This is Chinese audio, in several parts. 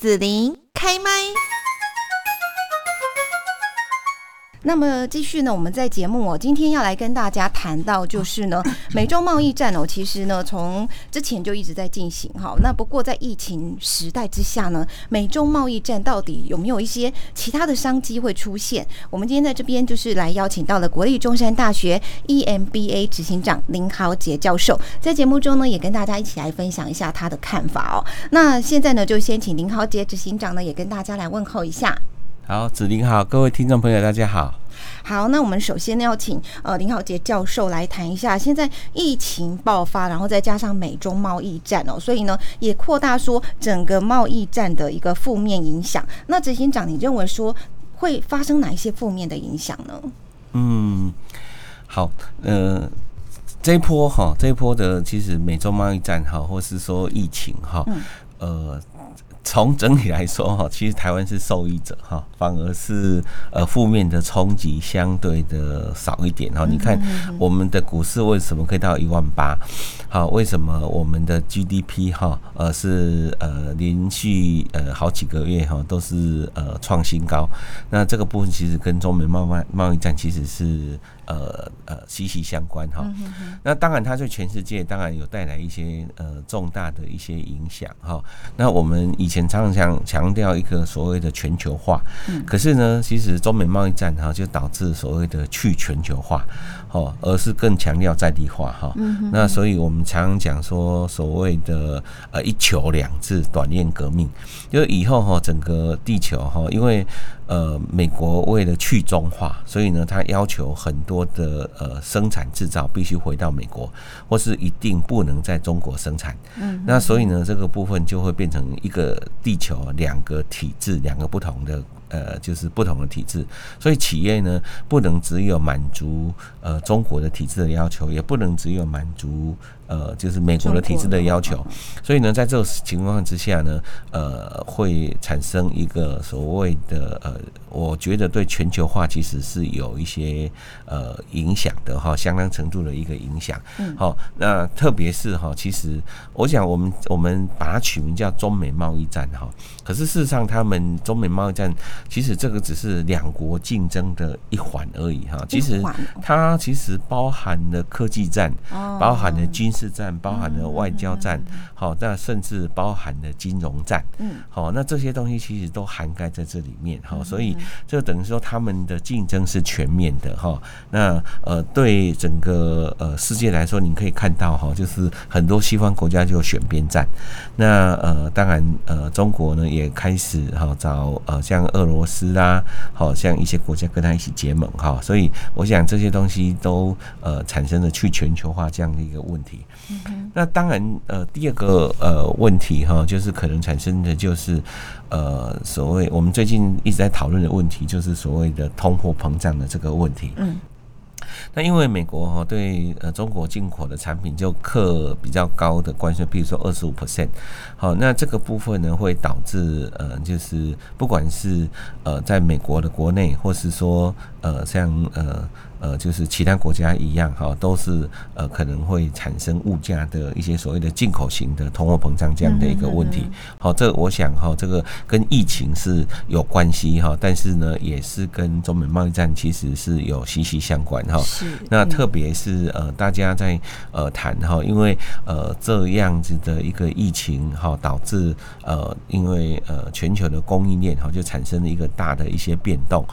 子琳开麦。那么继续呢，我们在节目哦，今天要来跟大家谈到就是呢，美中贸易战哦，其实呢从之前就一直在进行哈。那不过在疫情时代之下呢，美中贸易战到底有没有一些其他的商机会出现？我们今天在这边就是来邀请到了国立中山大学 EMBA 执行长林豪杰教授，在节目中呢也跟大家一起来分享一下他的看法哦。那现在呢就先请林豪杰执行长呢也跟大家来问候一下。好，子林好，各位听众朋友，大家好。好，那我们首先呢要请呃林浩杰教授来谈一下，现在疫情爆发，然后再加上美中贸易战哦，所以呢也扩大说整个贸易战的一个负面影响。那执行长，你认为说会发生哪一些负面的影响呢？嗯，好，呃，这一波哈，这一波的其实美中贸易战哈，或是说疫情哈，呃。从整体来说哈，其实台湾是受益者哈，反而是呃负面的冲击相对的少一点哈。你看我们的股市为什么可以到一万八？好，为什么我们的 GDP 哈呃是呃连续呃好几个月哈都是呃创新高？那这个部分其实跟中美贸贸贸易战其实是。呃呃，息息相关哈。那当然，它对全世界当然有带来一些呃重大的一些影响哈。那我们以前常常强强调一个所谓的全球化，可是呢，其实中美贸易战哈就导致所谓的去全球化，哦，而是更强调在地化哈。那所以我们常常讲说所谓的呃一球两制短链革命，就是以后哈整个地球哈，因为呃美国为了去中化，所以呢，它要求很多。的呃生产制造必须回到美国，或是一定不能在中国生产。嗯，那所以呢，这个部分就会变成一个地球两个体制，两个不同的呃，就是不同的体制。所以企业呢，不能只有满足呃中国的体制的要求，也不能只有满足。呃，就是美国的体制的要求，所以呢，在这种情况之下呢，呃，会产生一个所谓的呃，我觉得对全球化其实是有一些呃影响的哈，相当程度的一个影响。嗯，好，那特别是哈，其实我想我们我们把它取名叫中美贸易战哈，可是事实上，他们中美贸易战其实这个只是两国竞争的一环而已哈，其实它其实包含了科技战，包含了军事。市战包含了外交战，好，那甚至包含了金融战，嗯，好，那这些东西其实都涵盖在这里面，好，所以这等于说他们的竞争是全面的，哈，那呃，对整个呃世界来说，你可以看到，哈，就是很多西方国家就选边站，那呃，当然呃，中国呢也开始哈找呃像俄罗斯啦，好像一些国家跟他一起结盟，哈，所以我想这些东西都呃产生了去全球化这样的一个问题。那当然，呃，第二个呃问题哈，就是可能产生的就是，呃，所谓我们最近一直在讨论的问题，就是所谓的通货膨胀的这个问题。嗯。那因为美国哈对呃中国进口的产品就课比较高的关税，比如说二十五 percent，好，那这个部分呢会导致呃就是不管是呃在美国的国内，或是说呃像呃。呃，就是其他国家一样哈，都是呃可能会产生物价的一些所谓的进口型的通货膨胀这样的一个问题。好，这我想哈，这个跟疫情是有关系哈，但是呢，也是跟中美贸易战其实是有息息相关哈。是。那特别是呃，大家在呃谈哈，因为呃这样子的一个疫情哈，导致呃因为呃全球的供应链哈就产生了一个大的一些变动。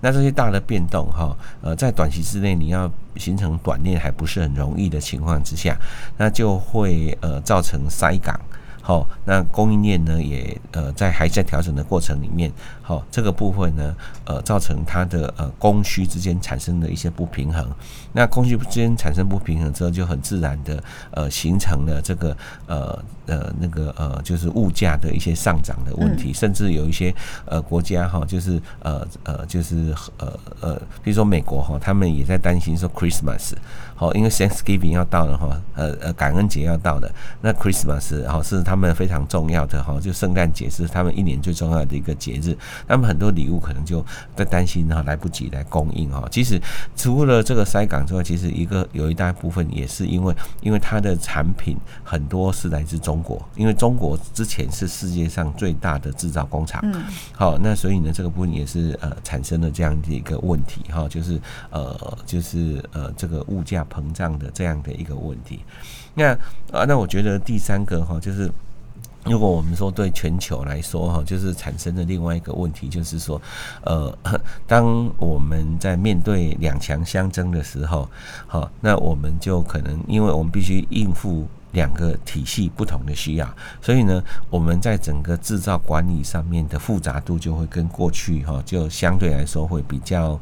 那这些大的变动哈，呃在短期之内，你要形成短链还不是很容易的情况之下，那就会呃造成塞港。好，那供应链呢也呃在还在调整的过程里面，好这个部分呢呃造成它的呃供需之间产生的一些不平衡，那供需之间产生不平衡之后，就很自然的呃形成了这个呃呃那个呃就是物价的一些上涨的问题，甚至有一些呃国家哈就是呃呃就是呃呃比如说美国哈，他们也在担心说 Christmas。好，因为 Thanksgiving 要到了哈，呃呃，感恩节要到的，那 Christmas 好是他他们非常重要的哈，就圣诞节是他们一年最重要的一个节日，他们很多礼物可能就在担心哈来不及来供应哈。其实除了这个塞港之外，其实一个有一大部分也是因为因为它的产品很多是来自中国，因为中国之前是世界上最大的制造工厂，嗯，好，那所以呢这个部分也是呃产生了这样的一个问题哈，就是呃就是呃这个物价膨胀的这样的一个问题。那啊，那我觉得第三个哈，就是如果我们说对全球来说哈，就是产生的另外一个问题，就是说，呃，当我们在面对两强相争的时候，好，那我们就可能因为我们必须应付两个体系不同的需要，所以呢，我们在整个制造管理上面的复杂度就会跟过去哈，就相对来说会比较。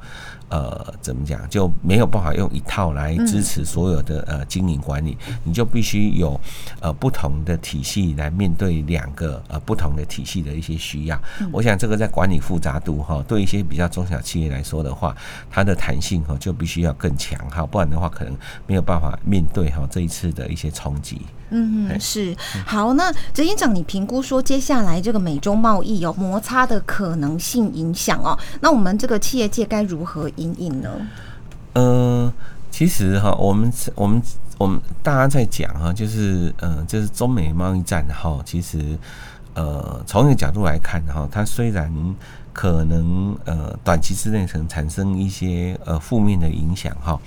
呃，怎么讲就没有办法用一套来支持所有的呃经营管理，你就必须有呃不同的体系来面对两个呃不同的体系的一些需要。我想这个在管理复杂度哈，对一些比较中小企业来说的话，它的弹性哈就必须要更强哈，不然的话可能没有办法面对哈这一次的一些冲击。嗯，是好。那执行长，你评估说接下来这个美中贸易有摩擦的可能性影响哦？那我们这个企业界该如何应应呢？呃，其实哈，我们我们我们大家在讲哈，就是呃，就是中美贸易战哈，其实呃，从一个角度来看哈，它虽然。可能呃短期之内可能产生一些呃负面的影响哈，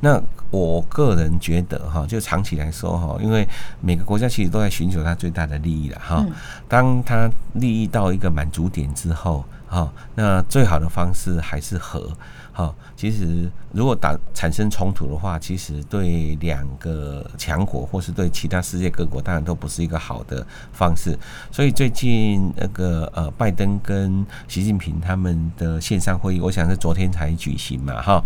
那我个人觉得哈，就长期来说哈，因为每个国家其实都在寻求它最大的利益了哈，当它利益到一个满足点之后哈，那最好的方式还是和。好，其实如果打产生冲突的话，其实对两个强国或是对其他世界各国，当然都不是一个好的方式。所以最近那个呃，拜登跟习近平他们的线上会议，我想是昨天才举行嘛，哈。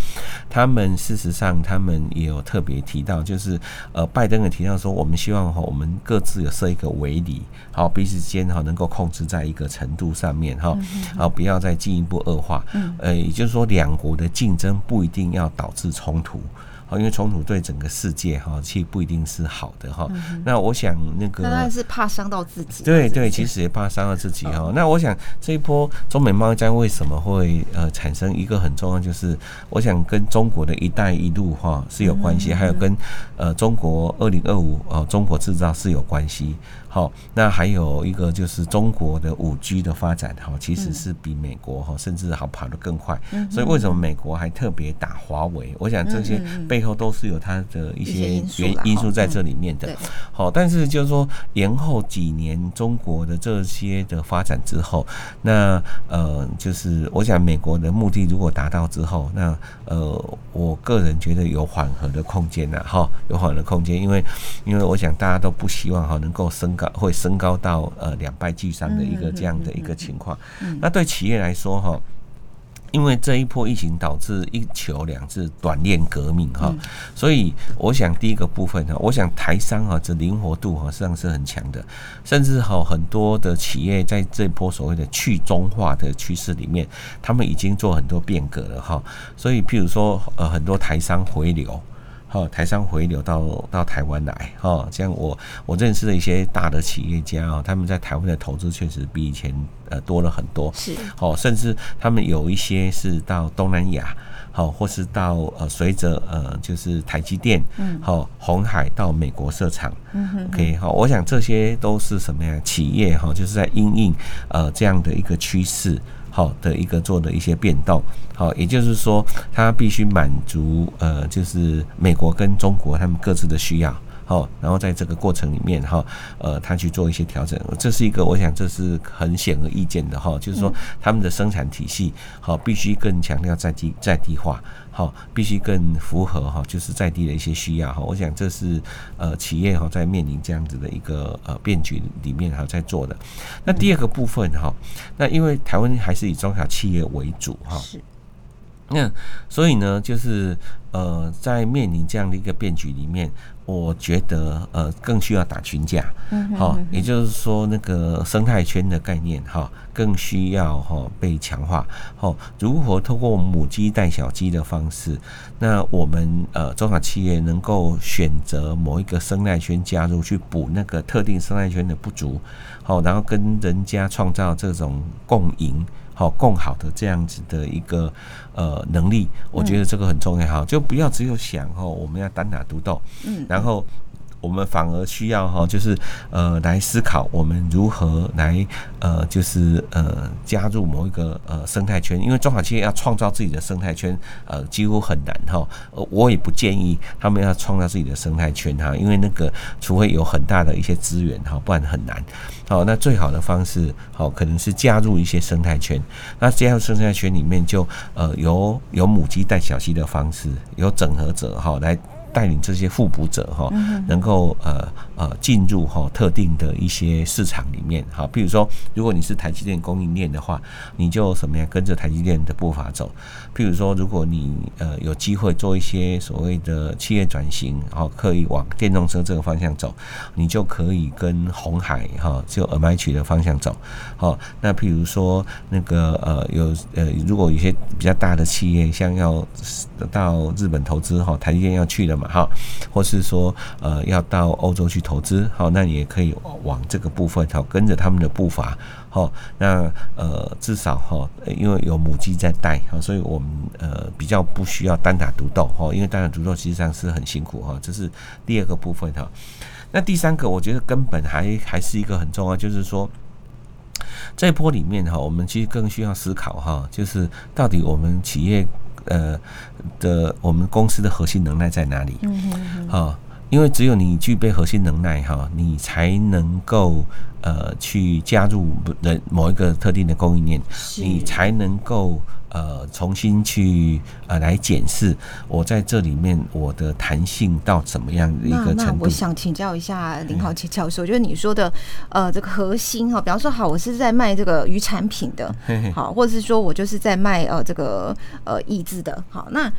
他们事实上他们也有特别提到，就是呃，拜登也提到说，我们希望哈，我们各自有设一个围篱，好，彼此间哈能够控制在一个程度上面哈，好，不要再进一步恶化。呃，也就是说两国的。的竞争不一定要导致冲突，好，因为冲突对整个世界哈，其实不一定是好的哈。那我想那个，当然是怕伤到自己。对对，其实也怕伤到自己哈。那我想这一波中美贸易战为什么会呃产生一个很重要，就是我想跟中国的一带一路哈是有关系，还有跟呃中国二零二五呃中国制造是有关系。好，那还有一个就是中国的五 G 的发展，哈，其实是比美国哈甚至好跑得更快。所以为什么美国还特别打华为？我想这些背后都是有它的一些原因素在这里面的。好，但是就是说延后几年中国的这些的发展之后，那呃，就是我想美国的目的如果达到之后，那呃，我个人觉得有缓和的空间呐，哈，有缓和的空间，因为因为我想大家都不希望哈能够升。会升高到呃两败俱伤的一个这样的一个情况。那对企业来说哈，因为这一波疫情导致一球两制短链革命哈，所以我想第一个部分呢，我想台商哈这灵活度哈实际上是很强的，甚至哈很多的企业在这一波所谓的去中化的趋势里面，他们已经做很多变革了哈。所以譬如说呃很多台商回流。好，台商回流到到台湾来，哈，像我我认识的一些大的企业家啊，他们在台湾的投资确实比以前呃多了很多，是，好，甚至他们有一些是到东南亚，好，或是到呃随着呃就是台积电，嗯，好，红海到美国设厂，嗯哼，OK，好，我想这些都是什么呀？企业哈，就是在因应呃这样的一个趋势。好的一个做的一些变动，好，也就是说，它必须满足呃，就是美国跟中国他们各自的需要，好，然后在这个过程里面哈，呃，他去做一些调整，这是一个我想这是很显而易见的哈，就是说他们的生产体系好，必须更强调在地在地化。好，必须更符合哈，就是在地的一些需要哈。我想这是呃企业哈在面临这样子的一个呃变局里面哈在做的。那第二个部分哈，那因为台湾还是以中小企业为主哈。是。那所以呢，就是呃在面临这样的一个变局里面，我觉得呃更需要打群架，好，也就是说那个生态圈的概念哈，更需要哈被强化。好，如何通过母鸡带小鸡的方式，那我们呃中小企业能够选择某一个生态圈加入，去补那个特定生态圈的不足，好，然后跟人家创造这种共赢。好，更好的这样子的一个呃能力，我觉得这个很重要。哈，就不要只有想哦，我们要单打独斗，嗯，然后。我们反而需要哈，就是呃来思考我们如何来呃，就是呃加入某一个呃生态圈，因为中小企业要创造自己的生态圈，呃几乎很难哈。我也不建议他们要创造自己的生态圈哈，因为那个除非有很大的一些资源哈，不然很难。好，那最好的方式好可能是加入一些生态圈，那加入生态圈里面就呃有有母鸡带小鸡的方式，有整合者哈来。带领这些互补者哈，能够呃呃进入哈特定的一些市场里面哈，比如说，如果你是台积电供应链的话，你就什么样跟着台积电的步伐走。譬如说，如果你呃有机会做一些所谓的企业转型，然后可以往电动车这个方向走，你就可以跟红海哈就 M H 的方向走。好，那譬如说那个呃有呃如果有些比较大的企业，像要到日本投资哈，台积电要去的嘛。好，或是说呃要到欧洲去投资，好，那你也可以往这个部分，好跟着他们的步伐，好，那呃至少哈，因为有母鸡在带，好，所以我们呃比较不需要单打独斗，哈，因为单打独斗实际上是很辛苦哈，这是第二个部分哈。那第三个，我觉得根本还还是一个很重要，就是说这一波里面哈，我们其实更需要思考哈，就是到底我们企业。呃的，我们公司的核心能耐在哪里？嗯好，因为只有你具备核心能耐哈，你才能够呃去加入人某一个特定的供应链，你才能够。呃，重新去呃来检视我在这里面我的弹性到怎么样的一个程度？我想请教一下林浩杰教授，就是你说的呃这个核心哈，比方说好，我是在卖这个鱼产品的，好，或者是说我就是在卖呃这个呃椅子的，好，那。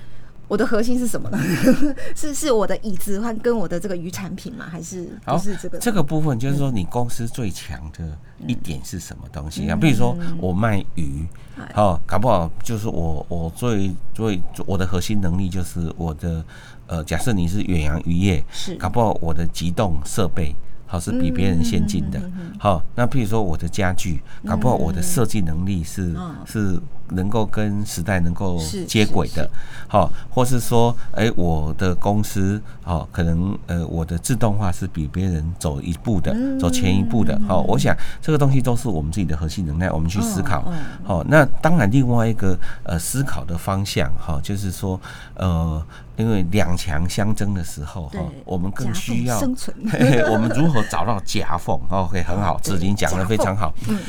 我的核心是什么呢？是是我的椅子和跟我的这个鱼产品吗？还是不是这个？这个部分就是说，你公司最强的一点是什么东西啊？比如说我卖鱼，好，搞不好就是我我最最我的核心能力就是我的呃，假设你是远洋渔业，是搞不好我的机动设备。好是比别人先进的，好，那譬如说我的家具，搞不好我的设计能力是是能够跟时代能够接轨的，好，或是说，哎，我的公司，好，可能呃我的自动化是比别人走一步的，走前一步的，好，我想这个东西都是我们自己的核心能耐，我们去思考，好，那当然另外一个呃思考的方向，哈，就是说，呃。因为两强相争的时候，哈，我们更需要生存。我们如何找到夹缝？OK，很好，子林讲的非常好。嗯，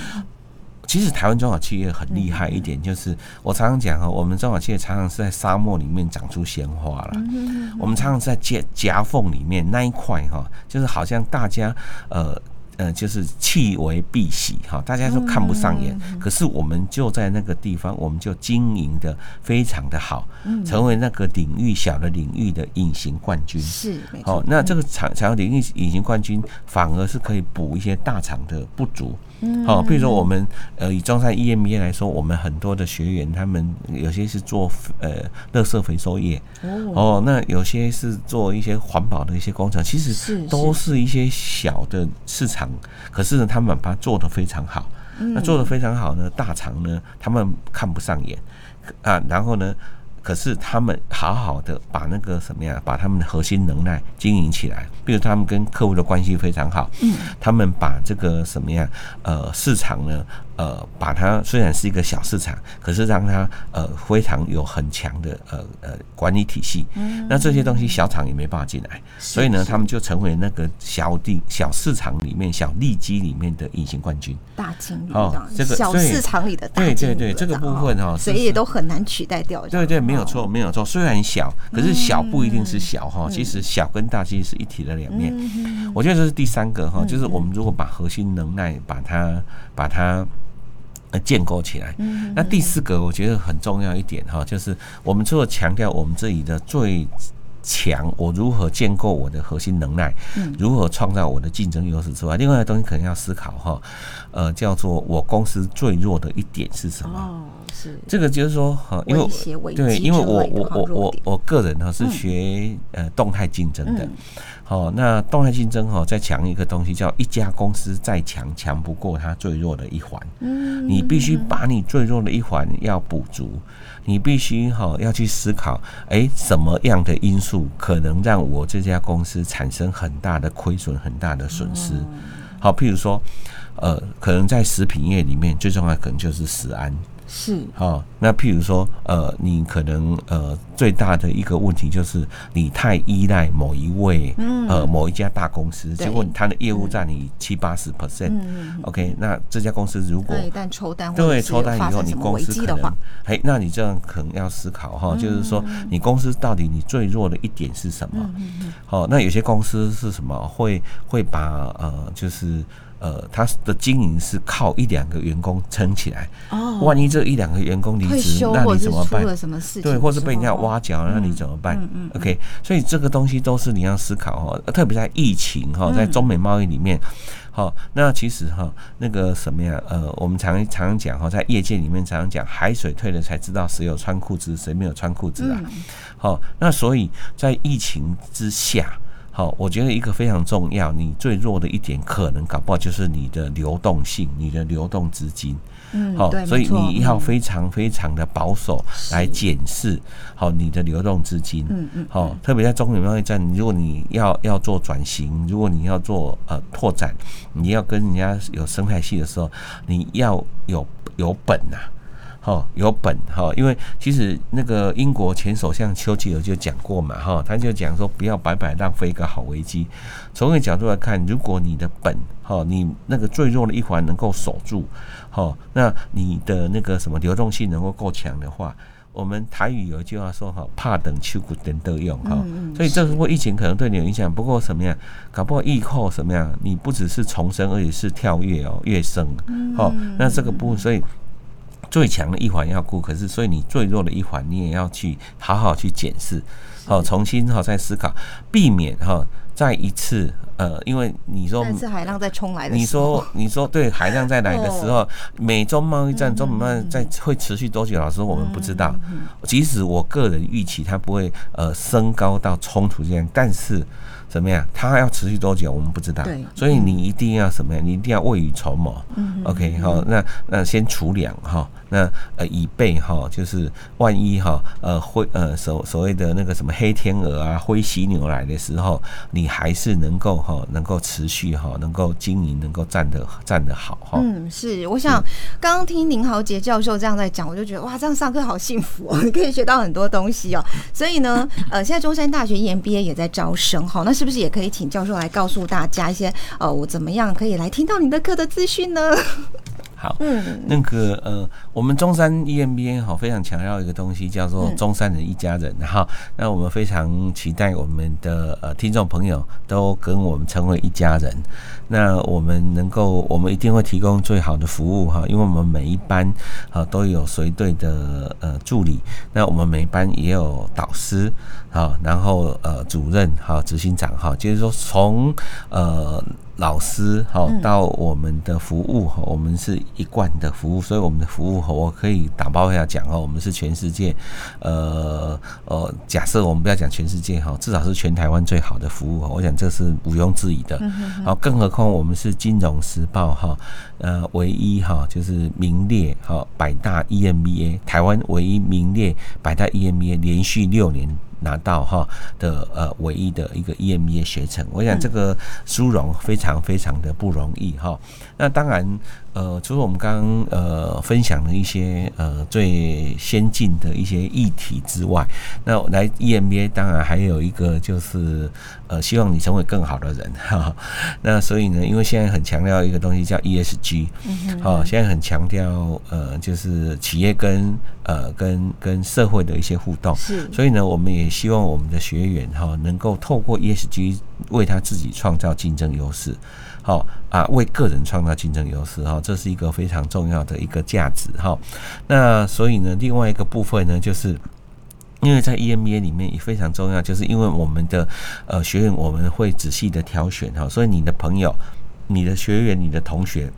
其实台湾中小企业很厉害一点，就是我常常讲哈，我们中小企业常常是在沙漠里面长出鲜花了。嗯我们常常在夹夹缝里面那一块哈，就是好像大家呃。呃，就是弃为必喜哈，大家都看不上眼。可是我们就在那个地方，我们就经营的非常的好，成为那个领域小的领域的隐形冠军。是，好，那这个厂厂领域隐形冠军，反而是可以补一些大厂的不足。好，比如说我们呃以中山 EMBA 来说，我们很多的学员，他们有些是做呃垃圾回收业，哦，那有些是做一些环保的一些工程，其实都是一些小的市场，可是呢，他们把它做得非常好，那做得非常好呢，大厂呢他们看不上眼。啊，然后呢。可是他们好好的把那个什么呀，把他们的核心能耐经营起来，比如他们跟客户的关系非常好，嗯，他们把这个什么呀，呃，市场呢。呃，把它虽然是一个小市场，可是让它呃非常有很强的呃呃管理体系。嗯，那这些东西小厂也没办法进来，所以呢，他们就成为那个小地小市场里面小利基里面的隐形冠军。大经理哦，这个小市场里的大对对对，这个部分哈，谁也都很难取代掉。对对，没有错，没有错。虽然小，可是小不一定是小哈，其实小跟大其实是一体的两面。我觉得这是第三个哈，就是我们如果把核心能耐把它把它。建构起来。那第四个，我觉得很重要一点哈，就是我们除了强调我们这里的最强，我如何建构我的核心能耐，如何创造我的竞争优势之外，另外的东西可能要思考哈，呃，叫做我公司最弱的一点是什么？哦，是。这个就是说哈，因为对，因为我我我我我个人呢是学呃动态竞争的。好，那动态竞争哈，再强一个东西叫一家公司再强，强不过它最弱的一环。嗯，你必须把你最弱的一环要补足，你必须哈要去思考，诶，什么样的因素可能让我这家公司产生很大的亏损、很大的损失？好，譬如说，呃，可能在食品业里面最重要可能就是食安。是，好，那譬如说，呃，你可能呃最大的一个问题就是你太依赖某一位，呃，某一家大公司，结果他的业务占你七八十 percent，OK，那这家公司如果一旦抽单，对，抽单以后你公司可能，哎，那你这样可能要思考哈，就是说你公司到底你最弱的一点是什么？好，那有些公司是什么会会把呃就是。呃，他的经营是靠一两个员工撑起来。哦，万一这一两个员工离职，那你怎么办？对，或是被人家挖角，那你怎么办？嗯嗯。OK，所以这个东西都是你要思考哈，特别在疫情哈，在中美贸易里面，好，那其实哈，那个什么呀？呃，我们常常常讲哈，在业界里面常常讲，海水退了才知道谁有穿裤子，谁没有穿裤子啊。好，那所以在疫情之下。好，我觉得一个非常重要，你最弱的一点，可能搞不好就是你的流动性，你的流动资金。嗯，好，所以你要非常非常的保守来检视好你的流动资金。嗯嗯，好，特别在中美贸易战，如果你要要做转型，如果你要做呃拓展，你要跟人家有生态系的时候，你要有有本呐。哈，有本哈，因为其实那个英国前首相丘吉尔就讲过嘛，哈，他就讲说不要白白浪费一个好危机。从一个角度来看，如果你的本哈，你那个最弱的一环能够守住，哈，那你的那个什么流动性能够够强的话，我们台语有一句话说哈，怕等秋谷等都用哈，所以这波疫情可能对你有影响，不过什么呀，搞不好疫后什么呀，你不只是重生，而且是跳跃哦，跃升，好，那这个部分所以。最强的一环要顾，可是所以你最弱的一环，你也要去好好去检视，好重新哈再思考，避免哈再一次呃，因为你说是海浪在冲来的，你说你说对海浪再来的时候，美中贸易战、中美贸易战会持续多久？老师我们不知道。即使我个人预期它不会呃升高到冲突这样，但是。怎么样？它要持续多久？我们不知道。对，所以你一定要什么呀？你一定要未雨绸缪。嗯，OK，好，那那先储粮哈，那呃以备哈，就是万一哈呃灰呃所所谓的那个什么黑天鹅啊、灰犀牛来的时候，你还是能够哈能够持续哈能够经营，能够站得站得好哈。嗯，是。我想刚刚听林豪杰教授这样在讲，我就觉得哇，这样上课好幸福哦，你可以学到很多东西哦。所以呢，呃，现在中山大学 EMBA 也在招生哈，那是。是不是也可以请教授来告诉大家一些呃，我怎么样可以来听到你的课的资讯呢？好，嗯，那个呃，我们中山 EMBA 哈，非常强调一个东西，叫做中山人一家人哈。那我们非常期待我们的呃听众朋友都跟我们成为一家人。那我们能够，我们一定会提供最好的服务哈，因为我们每一班啊都有随队的呃助理，那我们每班也有导师啊，然后呃主任哈、执行长哈，就是说从呃。老师哈，到我们的服务哈，我们是一贯的服务，所以我们的服务哈，我可以打包一下讲哈，我们是全世界，呃呃，假设我们不要讲全世界哈，至少是全台湾最好的服务哈，我想这是毋庸置疑的。好，更何况我们是金融时报哈，呃，唯一哈就是名列哈百大 EMBA，台湾唯一名列百大 EMBA 连续六年。拿到哈的呃唯一的一个 EMBA 学程，我想这个殊荣非常非常的不容易哈。那当然。呃，除了我们刚刚呃分享的一些呃最先进的一些议题之外，那来 EMBA 当然还有一个就是呃希望你成为更好的人哈。那所以呢，因为现在很强调一个东西叫 ESG，哦，现在很强调呃就是企业跟呃跟跟社会的一些互动，是。所以呢，我们也希望我们的学员哈能够透过 ESG 为他自己创造竞争优势。好啊，为个人创造竞争优势哈，这是一个非常重要的一个价值哈。那所以呢，另外一个部分呢，就是。因为在 EMBA 里面也非常重要，就是因为我们的呃学员我们会仔细的挑选哈，所以你的朋友、你的学员、你的同学。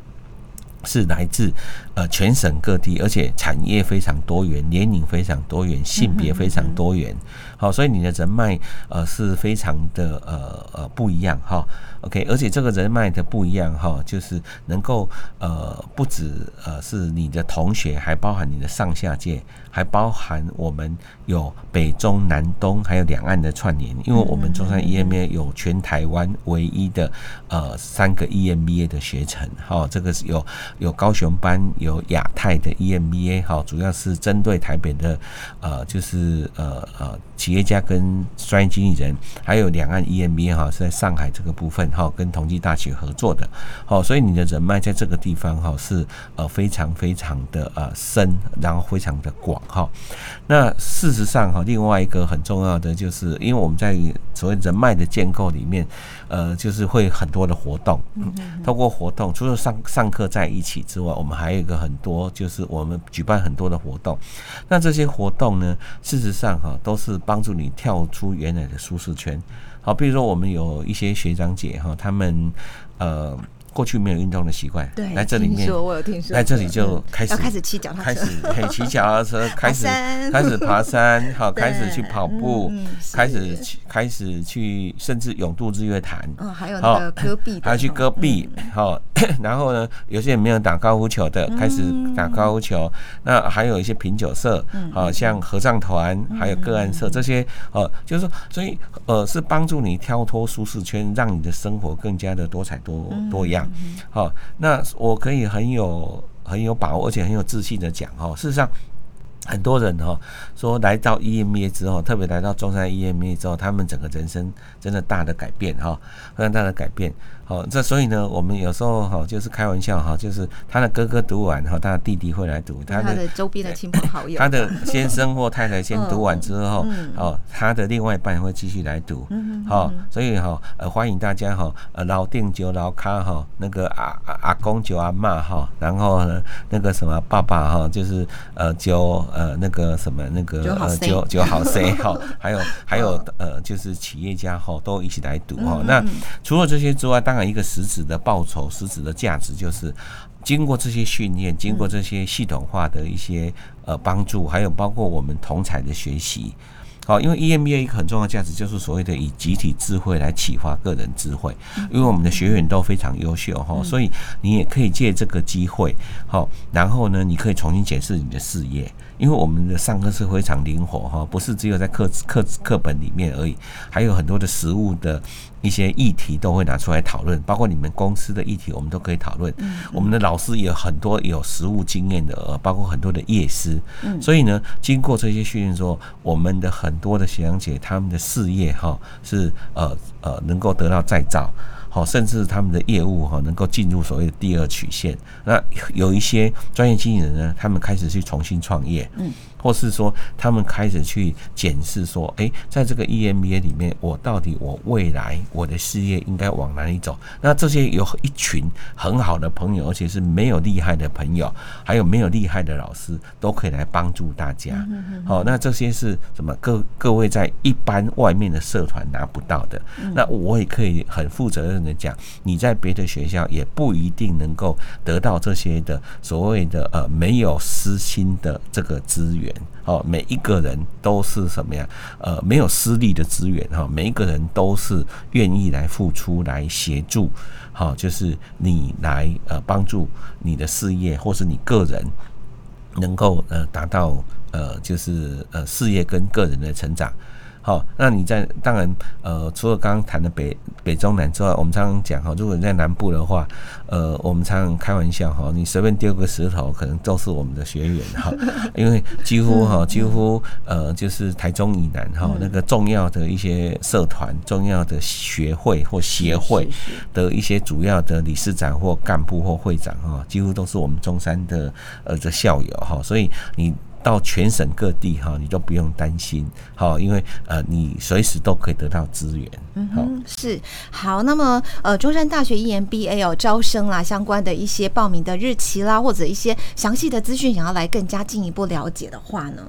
是来自呃全省各地，而且产业非常多元，年龄非常多元，性别非常多元。好，所以你的人脉呃是非常的呃呃不一样哈。OK，而且这个人脉的不一样哈，就是能够呃不止呃是你的同学，还包含你的上下届，还包含我们有北中南东还有两岸的串联，因为我们中山 EMBA 有全台湾唯一的呃三个 EMBA 的学程。哈，这个是有。有高雄班，有亚太的 EMBA，哈，主要是针对台北的，呃，就是呃呃企业家跟专业经理人，还有两岸 EMBA，哈，是在上海这个部分，哈，跟同济大学合作的，好，所以你的人脉在这个地方，哈，是呃非常非常的呃深，然后非常的广，哈。那事实上，哈，另外一个很重要的就是，因为我们在所谓人脉的建构里面，呃，就是会很多的活动，嗯，通过活动，除了上上课在一起之外，我们还有一个很多，就是我们举办很多的活动。那这些活动呢，事实上哈，都是帮助你跳出原来的舒适圈。好，比如说我们有一些学长姐哈，他们呃。过去没有运动的习惯，对，来这里面，我有听说，来这里就开始要开始骑脚踏车，开始可以骑脚踏车，开始开始爬山，好，开始去跑步，开始去开始去，甚至永渡日月潭，哦，还有那个戈壁，还要去戈壁，好，然后呢，有些人没有打高尔夫球的，开始打高尔夫球，那还有一些品酒社，好像合唱团，还有个案社，这些，呃，就是说，所以，呃，是帮助你跳脱舒适圈，让你的生活更加的多彩多多样。好，那我可以很有很有把握，而且很有自信的讲哦。事实上，很多人哈说来到 EMA 之后，特别来到中山 EMA 之后，他们整个人生真的大的改变哈，非常大的改变。好，这所以呢，我们有时候哈就是开玩笑哈，就是他的哥哥读完哈，他的弟弟会来读，他的周边的亲朋好友，他的先生或太太先读完之后，哦，他的另外一半会继续来读，好，所以哈呃欢迎大家哈呃老定酒老卡哈那个阿阿公酒阿妈哈，然后呢那个什么爸爸哈就是呃酒呃那个什么那个呃酒酒好 C 哈，还有还有呃就是企业家哈都一起来读哈。那除了这些之外，当一个实质的报酬，实质的价值，就是经过这些训练，经过这些系统化的一些呃帮助，还有包括我们同才的学习。好，因为 EMBA 一个很重要的价值就是所谓的以集体智慧来启发个人智慧。因为我们的学员都非常优秀哈，所以你也可以借这个机会，好，然后呢，你可以重新检视你的事业。因为我们的上课是非常灵活哈，不是只有在课课课本里面而已，还有很多的实物的一些议题都会拿出来讨论，包括你们公司的议题，我们都可以讨论。我们的老师也有很多有实务经验的，包括很多的业师。所以呢，经过这些训练之后，我们的很多的学长姐他们的事业哈是呃呃能够得到再造。好，甚至他们的业务哈能够进入所谓的第二曲线。那有一些专业经理人呢，他们开始去重新创业。嗯。或是说，他们开始去检视说，哎，在这个 EMBA 里面，我到底我未来我的事业应该往哪里走？那这些有一群很好的朋友，而且是没有厉害的朋友，还有没有厉害的老师，都可以来帮助大家。好，那这些是什么？各各位在一般外面的社团拿不到的。那我也可以很负责任的讲，你在别的学校也不一定能够得到这些的所谓的呃没有私心的这个资源。哦，每一个人都是什么呀？呃，没有私利的资源哈，每一个人都是愿意来付出、来协助，好，就是你来呃帮助你的事业，或是你个人能够呃达到呃就是呃事业跟个人的成长。好，那你在当然，呃，除了刚刚谈的北北中南之外，我们常常讲哈，如果你在南部的话，呃，我们常常开玩笑哈，你随便丢个石头，可能都是我们的学员哈，因为几乎哈，几乎呃，就是台中以南哈，那个重要的一些社团、重要的学会或协会的一些主要的理事长或干部或会长哈，几乎都是我们中山的呃的校友哈，所以你。到全省各地哈，你都不用担心，好，因为呃，你随时都可以得到资源。嗯哼，是好。那么呃，中山大学 EMBA 哦，招生啦，相关的一些报名的日期啦，或者一些详细的资讯，想要来更加进一步了解的话呢？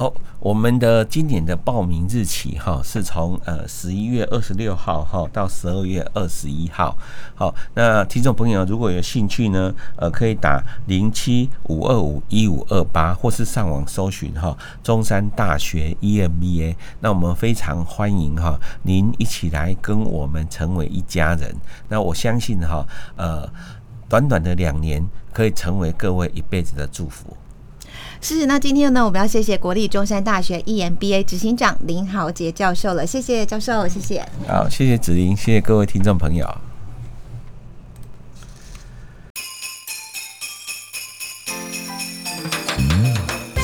哦，我们的今年的报名日期哈，是从呃十一月二十六号哈到十二月二十一号。好，那听众朋友如果有兴趣呢，呃，可以打零七五二五一五二八，或是上网搜寻哈中山大学 EMBA。那我们非常欢迎哈您一起来跟我们成为一家人。那我相信哈，呃，短短的两年可以成为各位一辈子的祝福。是，那今天呢，我们要谢谢国立中山大学 EMBA 执行长林豪杰教授了，谢谢教授，谢谢。好，谢谢子玲，谢谢各位听众朋友。